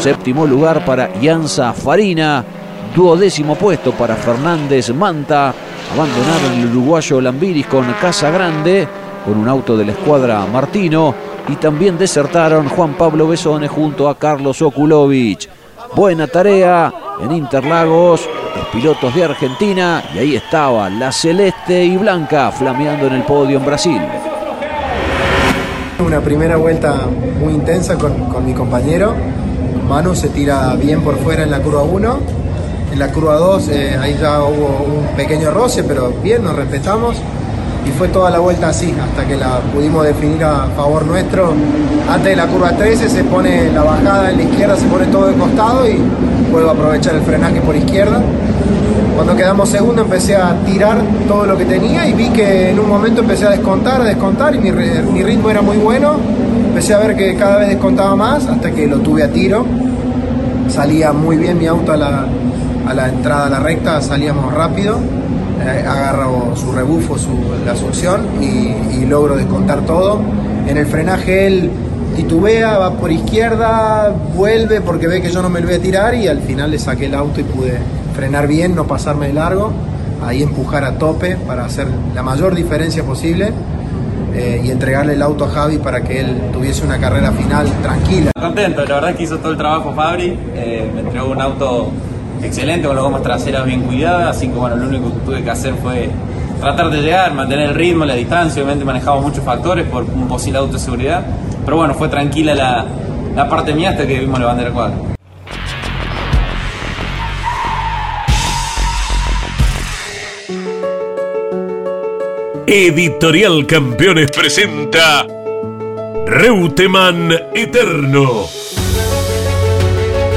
D: Séptimo lugar para Ianza Farina. Duodécimo puesto para Fernández Manta. Abandonaron el uruguayo Lambiris con Casa Grande, con un auto de la escuadra Martino. Y también desertaron Juan Pablo Besone junto a Carlos Okulovich. Buena tarea en Interlagos, los pilotos de Argentina. Y ahí estaba la celeste y blanca flameando en el podio en Brasil.
S: Una primera vuelta muy intensa con, con mi compañero. Manu se tira bien por fuera en la curva 1. En la curva 2 eh, ahí ya hubo un pequeño roce, pero bien, nos respetamos. Y fue toda la vuelta así, hasta que la pudimos definir a favor nuestro. Antes de la curva 13 se pone la bajada en la izquierda, se pone todo de costado y puedo aprovechar el frenaje por izquierda. Cuando quedamos segundo empecé a tirar todo lo que tenía y vi que en un momento empecé a descontar, a descontar y mi ritmo era muy bueno. Empecé a ver que cada vez descontaba más hasta que lo tuve a tiro. Salía muy bien mi auto a la, a la entrada a la recta, salíamos rápido. Eh, agarro su rebufo, su, la succión y, y logro descontar todo. En el frenaje él titubea, va por izquierda, vuelve porque ve que yo no me lo voy a tirar y al final le saqué el auto y pude frenar bien, no pasarme de largo, ahí empujar a tope para hacer la mayor diferencia posible eh, y entregarle el auto a Javi para que él tuviese una carrera final tranquila.
T: Contento, la verdad que hizo todo el trabajo Fabri, eh, me entregó un auto excelente con las gomas traseras bien cuidadas, así que bueno, lo único que tuve que hacer fue tratar de llegar, mantener el ritmo, la distancia, obviamente manejamos muchos factores por un posible auto de seguridad, pero bueno, fue tranquila la, la parte mía hasta que vimos la bandera cuadra.
C: Editorial Campeones presenta Reutemann Eterno.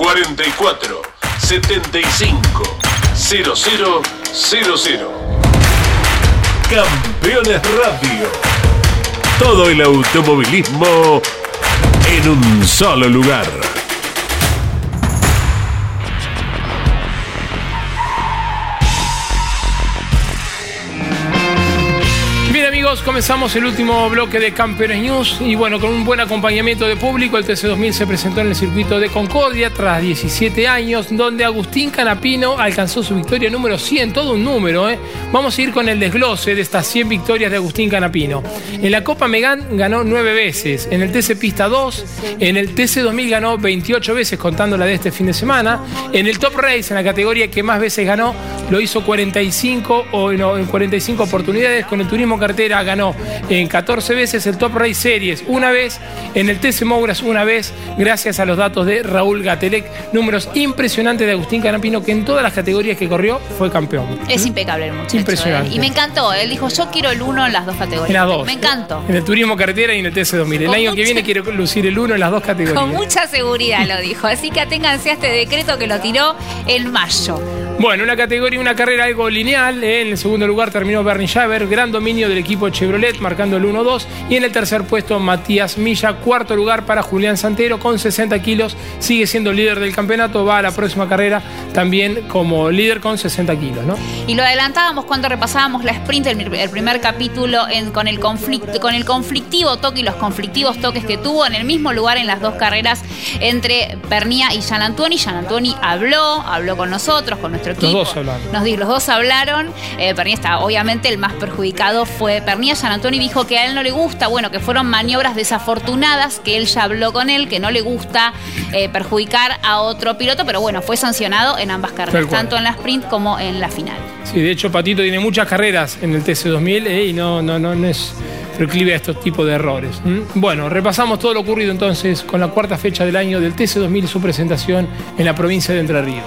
C: 44 75 0000. Campeones Radio. Todo el automovilismo en un solo lugar.
A: Comenzamos el último bloque de Campeones News y bueno, con un buen acompañamiento de público, el TC2000 se presentó en el circuito de Concordia tras 17 años, donde Agustín Canapino alcanzó su victoria número 100, todo un número, ¿eh? Vamos a ir con el desglose de estas 100 victorias de Agustín Canapino. En la Copa Megán ganó 9 veces, en el TC Pista 2, en el TC2000 ganó 28 veces contando la de este fin de semana, en el Top Race, en la categoría que más veces ganó, lo hizo 45 o en 45 oportunidades, con el Turismo Cartera ganó en 14 veces, el Top Race Series una vez, en el TC Mouras una vez, gracias a los datos de Raúl Gatelec, números impresionantes de Agustín Canapino, que en todas las categorías que corrió fue campeón.
B: Es impecable el muchacho.
A: Impresionante.
B: ¿eh? Y me encantó. Él dijo, yo quiero el uno en las dos categorías.
A: En las dos.
B: Me encantó.
A: En el Turismo Cartera y en el TC2000. El
B: Con
A: año que viene quiero lucir el 1 en las dos categorías.
B: Con mucha seguridad lo dijo. Así que aténganse a este decreto que lo tiró en mayo.
A: Bueno, una categoría, una carrera algo lineal. En el segundo lugar terminó Bernie Schaber, gran dominio del equipo Chevrolet, marcando el 1-2. Y en el tercer puesto, Matías Milla, cuarto lugar para Julián Santero, con 60 kilos. Sigue siendo líder del campeonato, va a la próxima carrera también como líder con 60 kilos, ¿no?
B: Y lo adelantábamos cuando repasábamos la sprint, el, primer capítulo, con, el conflicto, con el conflictivo toque y los conflictivos toques que tuvo en el mismo lugar en las dos carreras entre Pernía y Jean Antuoni. Jean Antuoni habló, habló con nosotros, con nuestro nuestro equipo.
A: Los dos hablaron.
B: Nos los dos hablaron. Eh, Pernilla está, obviamente, el más perjudicado fue Pernilla. San Antonio dijo que a él no le gusta, bueno, que fueron maniobras desafortunadas, que él ya habló con él, que no le gusta eh, perjudicar a otro piloto, pero bueno, fue sancionado en ambas carreras, tanto en la sprint como en la final.
A: Sí, de hecho Patito tiene muchas carreras en el TC2000 eh, y no, no, no, no es proclive a estos tipos de errores. Bueno, repasamos todo lo ocurrido entonces con la cuarta fecha del año del TC2000 y su presentación en la provincia de Entre Ríos.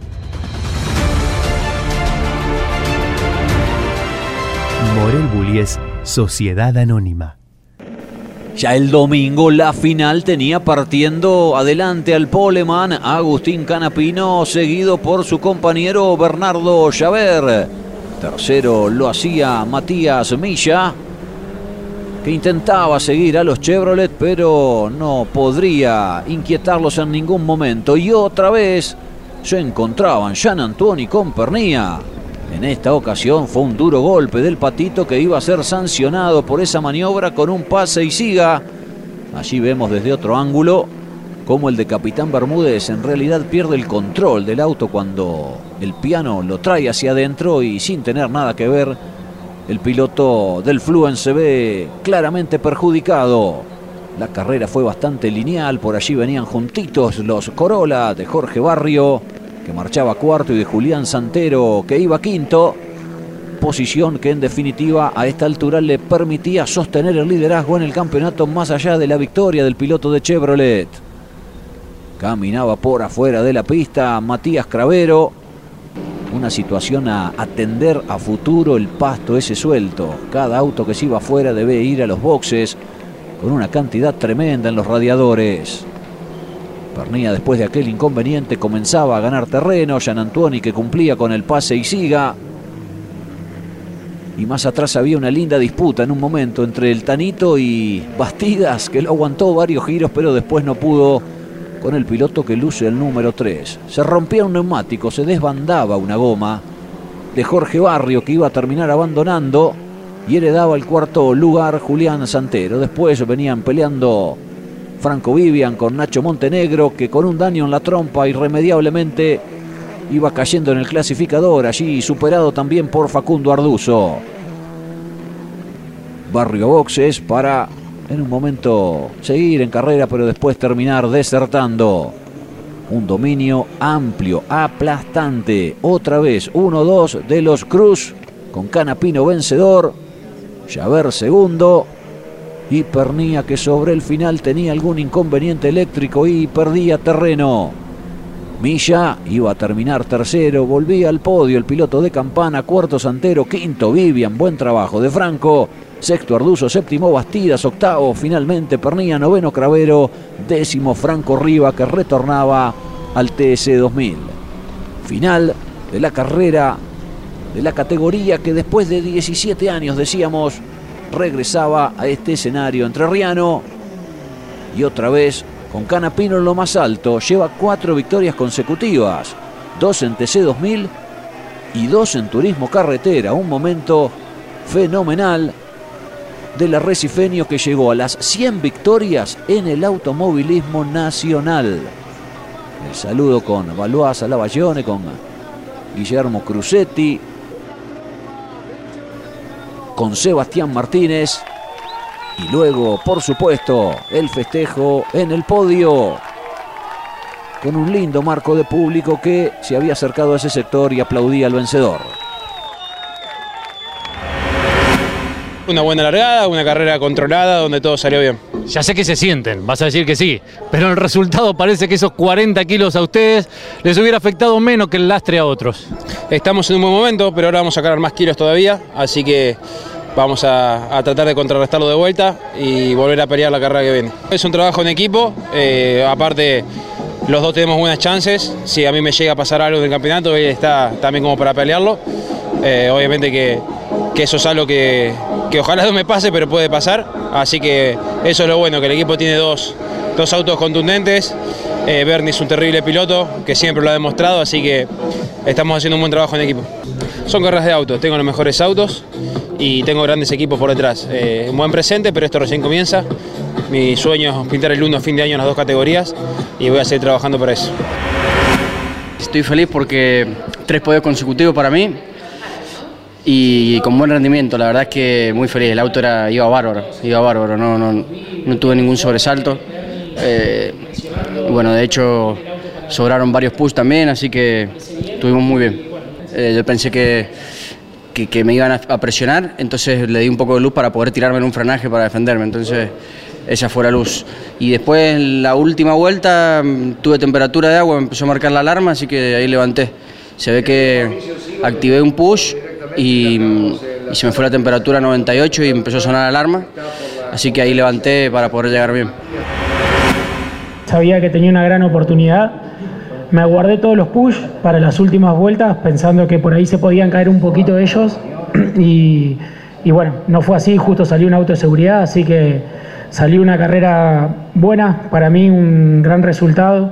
M: Morel Bullies Sociedad Anónima.
D: Ya el domingo la final tenía partiendo adelante al poleman Agustín Canapino, seguido por su compañero Bernardo Javer. Tercero lo hacía Matías Milla, que intentaba seguir a los Chevrolet, pero no podría inquietarlos en ningún momento. Y otra vez se encontraban Jean Antoni con Pernía. En esta ocasión fue un duro golpe del patito que iba a ser sancionado por esa maniobra con un pase y siga. Allí vemos desde otro ángulo cómo el de Capitán Bermúdez en realidad pierde el control del auto cuando el piano lo trae hacia adentro y sin tener nada que ver, el piloto del Fluen se ve claramente perjudicado. La carrera fue bastante lineal, por allí venían juntitos los Corolla de Jorge Barrio, que marchaba cuarto, y de Julián Santero, que iba quinto. Posición que en definitiva a esta altura le permitía sostener el liderazgo en el campeonato más allá de la victoria del piloto de Chevrolet. Caminaba por afuera de la pista Matías Cravero. Una situación a atender a futuro, el pasto ese suelto. Cada auto que se iba afuera debe ir a los boxes con una cantidad tremenda en los radiadores. Pernía después de aquel inconveniente comenzaba a ganar terreno, Jean Antuoni que cumplía con el pase y siga. Y más atrás había una linda disputa en un momento entre el Tanito y Bastidas, que lo aguantó varios giros, pero después no pudo con el piloto que luce el número 3. Se rompía un neumático, se desbandaba una goma de Jorge Barrio que iba a terminar abandonando y heredaba el cuarto lugar Julián Santero. Después venían peleando Franco Vivian con Nacho Montenegro que con un daño en la trompa irremediablemente iba cayendo en el clasificador, allí superado también por Facundo Arduzo. Barrio Boxes para en un momento seguir en carrera, pero después terminar desertando. Un dominio amplio, aplastante. Otra vez 1-2 de los Cruz con Canapino vencedor. Javer segundo. Y Pernía que sobre el final tenía algún inconveniente eléctrico y perdía terreno. Milla iba a terminar tercero, volvía al podio el piloto de campana, cuarto Santero, quinto Vivian, buen trabajo de Franco, sexto Arduzo, séptimo Bastidas, octavo finalmente Pernía, noveno Cravero, décimo Franco Riva que retornaba al TS 2000. Final de la carrera de la categoría que después de 17 años, decíamos, regresaba a este escenario entrerriano. Y otra vez con Canapino en lo más alto, lleva cuatro victorias consecutivas, dos en TC 2000 y dos en Turismo Carretera, un momento fenomenal del arrecifeño que llegó a las 100 victorias en el automovilismo nacional. El saludo con Valois Salavallone, con Guillermo Crucetti, con Sebastián Martínez y luego, por supuesto, el festejo en el podio con un lindo marco de público que se había acercado a ese sector y aplaudía al vencedor.
U: Una buena largada, una carrera controlada donde todo salió bien.
V: Ya sé que se sienten, vas a decir que sí, pero el resultado parece que esos 40 kilos a ustedes les hubiera afectado menos que el lastre a otros.
U: Estamos en un buen momento, pero ahora vamos a sacar más kilos todavía, así que vamos a, a tratar de contrarrestarlo de vuelta y volver a pelear la carrera que viene. Es un trabajo en equipo, eh, aparte los dos tenemos buenas chances, si a mí me llega a pasar algo en el campeonato, él está también como para pelearlo, Eh, obviamente que, que eso es algo que, que ojalá no me pase, pero puede pasar. Así que eso es lo bueno, que el equipo tiene dos, dos autos contundentes. Eh, Bernie es un terrible piloto, que siempre lo ha demostrado, así que estamos haciendo un buen trabajo en equipo. Son carreras de autos, tengo los mejores autos y tengo grandes equipos por detrás. Eh, un buen presente, pero esto recién comienza. Mi sueño es pintar el 1 a fin de año en las dos categorías y voy a seguir trabajando para eso.
W: Estoy feliz porque tres podios consecutivos para mí y con buen rendimiento. La verdad es que muy feliz. El auto era, iba bárbaro, iba bárbaro, no, no, no tuve ningún sobresalto. Eh, bueno, de hecho sobraron varios push también, así que estuvimos muy bien. Eh, yo pensé que, que, que me iban a, presionar, entonces le di un poco de luz para poder tirarme en un frenaje para defenderme. Entonces esa fue la luz. Y después en la última vuelta tuve temperatura de agua, me empezó a marcar la alarma, así que ahí levanté. Se ve que activé un push y, se me fue la temperatura a 98 y empezó a sonar la alarma, así que ahí levanté para poder llegar bien.
X: Sabía que tenía una gran oportunidad. Me aguardé todos los push para las últimas vueltas, pensando que por ahí se podían caer un poquito ellos. Y, y bueno, no fue así, justo salió un auto de seguridad, así que salió una carrera buena, para mí un gran resultado.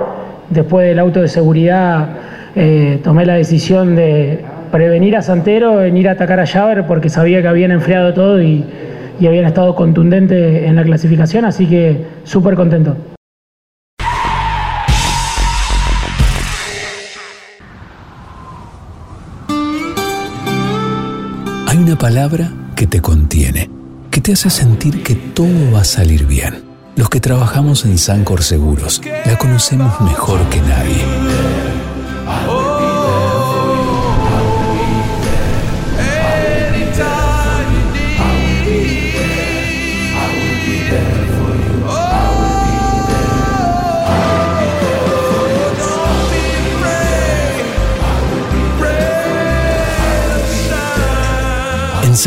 X: Después del auto de seguridad eh, tomé la decisión de prevenir a Santero en ir a atacar a Javer porque sabía que habían enfriado todo y, y habían estado contundentes en la clasificación, así que súper contento.
O: Hay una palabra que te contiene, que te hace sentir que todo va a salir bien. Los que trabajamos en Sancor Seguros la conocemos mejor que nadie.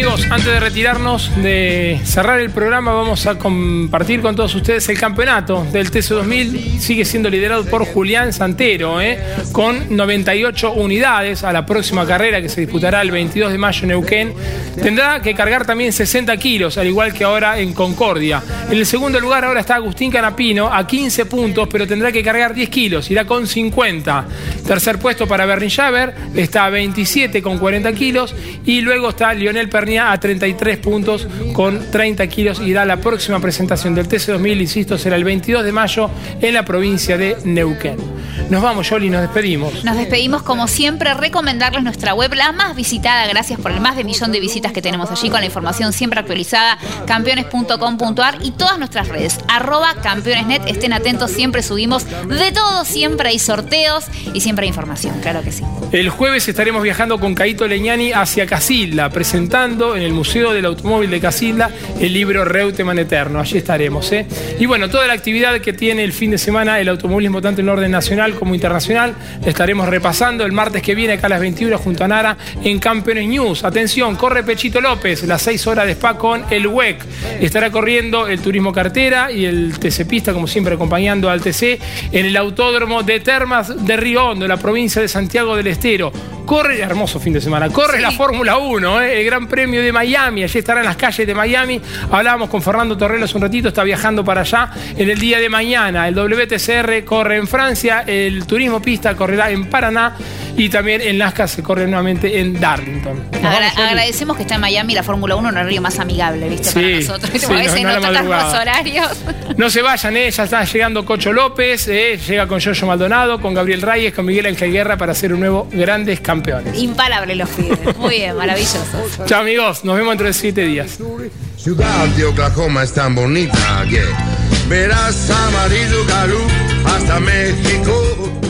A: Amigos, antes de retirarnos, de cerrar el programa, vamos a compartir con todos ustedes el campeonato del TC2000. Sigue siendo liderado por Julián Santero, ¿eh? con 98 unidades a la próxima carrera que se disputará el 22 de mayo en Neuquén. Tendrá que cargar también 60 kilos, al igual que ahora en Concordia. En el segundo lugar ahora está Agustín Canapino a 15 puntos, pero tendrá que cargar 10 kilos, irá con 50. Tercer puesto para Bernie Javer, está a 27 con 40 kilos. Y luego está Lionel A 33 puntos con 30 kilos. Irá a la próxima presentación del TC2000, insisto, será el 22 de mayo en la provincia de Neuquén. Nos vamos, Yoli, nos despedimos.
B: Nos despedimos como siempre, recomendarles nuestra web, la más visitada, gracias por el más de millón de visitas que tenemos allí, con la información siempre actualizada, campeones.com.ar y todas nuestras redes, arroba campeonesnet, estén atentos, siempre subimos de todo, siempre hay sorteos y siempre hay información, claro que sí.
A: El jueves estaremos viajando con Caito Leñani hacia Casilda, presentando en el Museo del Automóvil de Casilda el libro Reutemann Eterno. Allí estaremos. ¿eh? Y bueno, toda la actividad que tiene el fin de semana el automovilismo, tanto en orden nacional como internacional, estaremos repasando el martes que viene acá a las 21 junto a Nara en Campeones News. Atención, corre Pechito López, las 6 horas de spa con el WEC. Estará corriendo el Turismo Cartera y el TC Pista, como siempre, acompañando al TC en el Autódromo de Termas de Río Hondo, la provincia de Santiago del Estero. Corre, hermoso fin de semana, corre la Fórmula 1, ¿eh? el Gran Premio de Miami, allí estará en las calles de Miami. Hablábamos con Fernando Torrelos un ratito, está viajando para allá en el día de mañana. El WTCR corre en Francia, el Turismo Pista correrá en Paraná y también en Lasca se corre nuevamente en Darlington.
B: Agra- agradecemos que está en Miami la Fórmula 1 en un horario más amigable, ¿viste? Para nosotros.
A: sí,
B: a veces
A: no- no
B: no,
A: la
B: tocan los
A: madrugada.
B: horarios.
A: No se vayan, ¿eh? ya está llegando Cocho López, ¿eh? llega con Yoyo Maldonado, con Gabriel Reyes, con Miguel Ángel Guerra para ser un nuevo Grandes Campeones.
B: Imparables los pibes. Muy bien, maravilloso.
A: Chao amigos, nos vemos dentro de siete días.
Y: Ciudad de Oklahoma es tan bonita que verás amarillo galú hasta México.